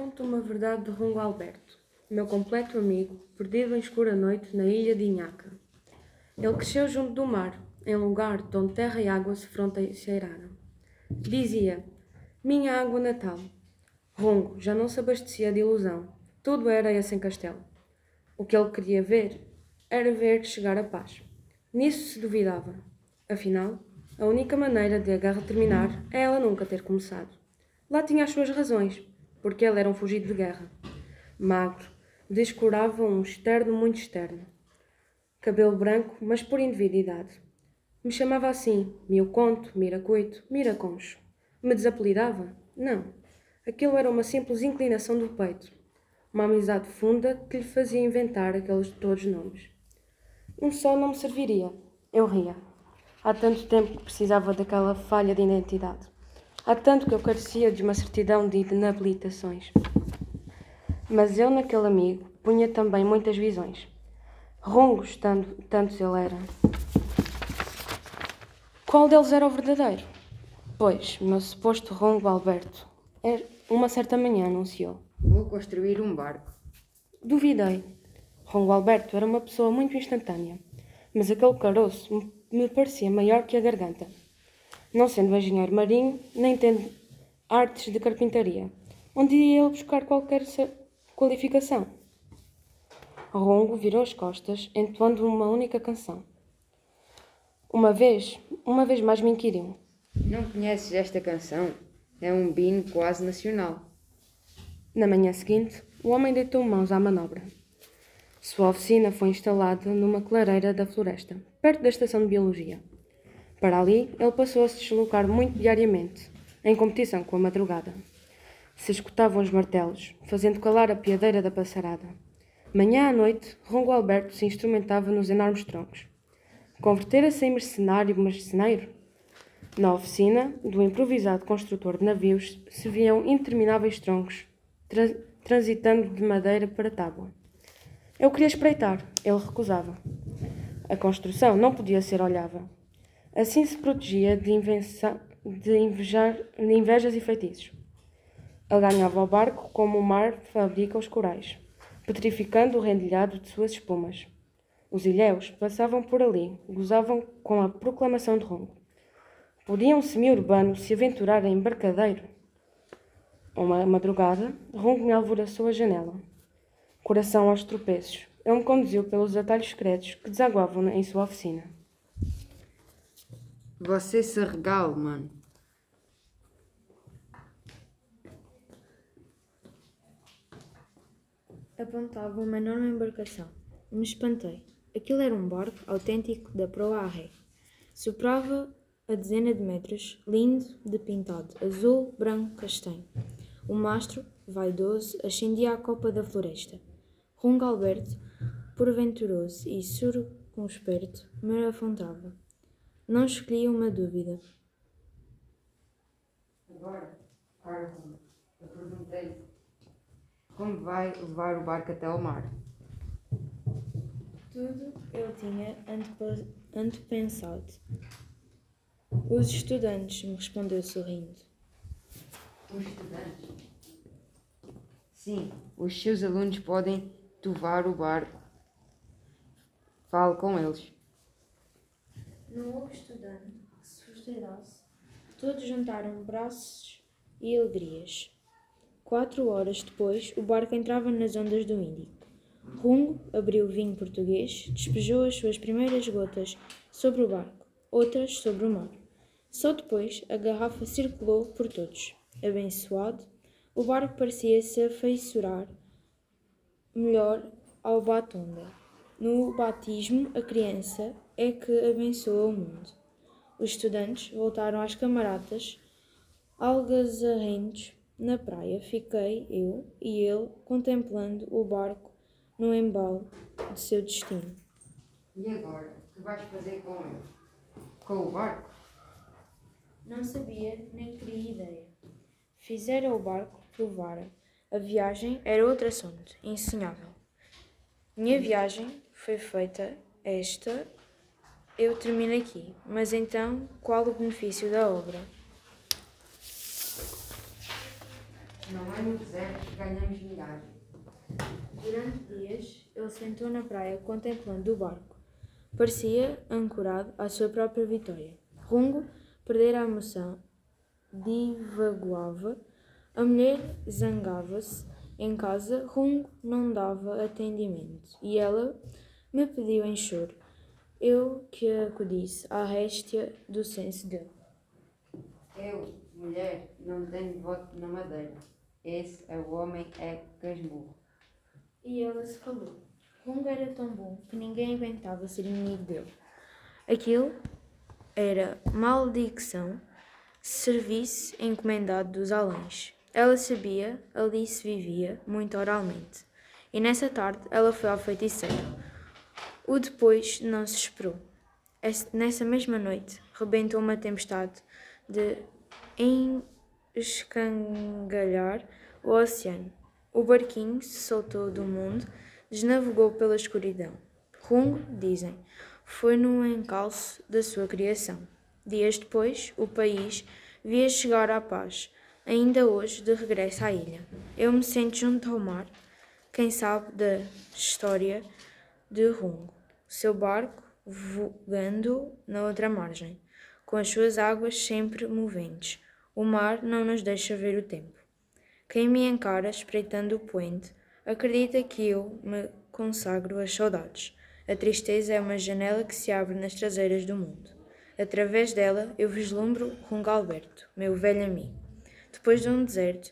Conto uma verdade de Rungo Alberto, meu completo amigo, perdido em escura noite na ilha de Inhaca. Ele cresceu junto do mar, em lugar de onde terra e água se fronteiraram. Dizia: Minha água natal. Rungo já não se abastecia de ilusão. Tudo era esse em castelo. O que ele queria ver era ver chegar a paz. Nisso se duvidava. Afinal, a única maneira de a guerra terminar é ela nunca ter começado. Lá tinha as suas razões, porque ele era um fugido de guerra. Magro, descurava um externo muito externo. Cabelo branco, mas por individualidade. Me chamava assim, Mioconto, Miracoito, Miraconcho. Me desapelidava? Não. Aquilo era uma simples inclinação do peito. Uma amizade funda que lhe fazia inventar aqueles todos nomes. Um só não me serviria. Eu ria. Há tanto tempo que precisava daquela falha de identidade. Há tanto que eu carecia de uma certidão de inabilitações. Mas eu, naquele amigo, punha também muitas visões. Rongos, tanto, tantos ele era. Qual deles era o verdadeiro? Pois, meu suposto rongo Alberto, er, uma certa manhã anunciou. Vou construir um barco. Duvidei. Rongo Alberto era uma pessoa muito instantânea, mas aquele caroço me parecia maior que a garganta. Não sendo engenheiro marinho, nem tendo artes de carpintaria, onde ia ele buscar qualquer qualificação? Rongo virou as costas, entoando uma única canção. Uma vez, uma vez mais me inquiriu. Não conheces esta canção? É um bino quase nacional. Na manhã seguinte, o homem deitou mãos à manobra. Sua oficina foi instalada numa clareira da floresta, perto da estação de biologia. Para ali, ele passou a se deslocar muito diariamente, em competição com a madrugada. Se escutavam os martelos, fazendo calar a piadeira da passarada. Manhã à noite, Rongo Alberto se instrumentava nos enormes troncos. Convertera-se em mercenário marceneiro? Na oficina do improvisado construtor de navios se viam intermináveis troncos, tra transitando de madeira para tábua. Eu queria espreitar, ele recusava. A construção não podia ser olhável. Assim se protegia de, de, invejar, de invejas e feitiços. Ele ganhava o barco como o mar fabrica os corais, petrificando o rendilhado de suas espumas. Os ilhéus passavam por ali, gozavam com a proclamação de Rongo. Podia um semi-urbano se aventurar em embarcadeiro? Uma madrugada, Rongo me alvoraçou a janela. Coração aos tropeços, ele me conduziu pelos atalhos secretos que desaguavam em sua oficina. Você se regala, mano. Apontava uma enorme embarcação. Me espantei. Aquilo era um barco autêntico da proa à ré. Soprava a dezena de metros, lindo de pintado, azul, branco, castanho. O mastro, vaidoso, ascendia à copa da floresta. Rungo Alberto, porventuroso e circunsperto, me afrontava. Não escolhia uma dúvida. Agora, Arthur, eu perguntei como vai levar o barco até ao mar. Tudo eu tinha antepensado. Os estudantes, me respondeu sorrindo. Os estudantes? Sim, os seus alunos podem tovar o barco. Fale com eles. Não houve estudante que se frustrasse. Todos juntaram braços e alegrias. Quatro horas depois, o barco entrava nas ondas do Índico. Rungo abriu o vinho português, despejou as suas primeiras gotas sobre o barco, outras sobre o mar. Só depois a garrafa circulou por todos. Abençoado, o barco parecia se afeiçoar melhor ao batonga. No batismo, a criança é que abençoa o mundo. Os estudantes voltaram às camaradas, algazarrentos. Na praia fiquei eu e ele contemplando o barco no embalo de seu destino. E agora? O que vais fazer com ele? Com o barco? Não sabia nem queria ideia. Fizera o barco, provara. A viagem era outro assunto, ensinável. Minha viagem foi feita, esta eu termino aqui. Mas então, qual o benefício da obra? Não é no deserto que ganhamos milhares. Durante dias, ele sentou na praia contemplando o barco. Parecia ancorado à sua própria vitória. Rungo perdera a emoção, divaguava. A mulher zangava-se. Em casa, Rungo não dava atendimento e ela me pediu em choro. Eu que acudisse à réstia do senso dele. Eu, mulher, não tenho voto na madeira. Esse é o homem é casmurro. E ela se calou. Rungo era tão bom que ninguém aguentava ser inimigo dele. Aquilo era maledicção, serviço encomendado dos alães. Ela sabia, ali se vivia, muito oralmente. E nessa tarde ela foi ao feiticeiro. O depois não se esperou. Nessa mesma noite, rebentou uma tempestade de escangalhar o oceano. O barquinho se soltou do mundo, desnavegou pela escuridão. Rungo, dizem, foi no encalço da sua criação. Dias depois, o país via chegar à paz, ainda hoje de regresso à ilha. Eu me sento junto ao mar, quem sabe da história de Rungo, seu barco vogando na outra margem, com as suas águas sempre moventes. O mar não nos deixa ver o tempo. Quem me encara espreitando o poente acredita que eu me consagro às saudades. A tristeza é uma janela que se abre nas traseiras do mundo. Através dela eu vislumbro Rungo Alberto, meu velho amigo. Depois de um deserto,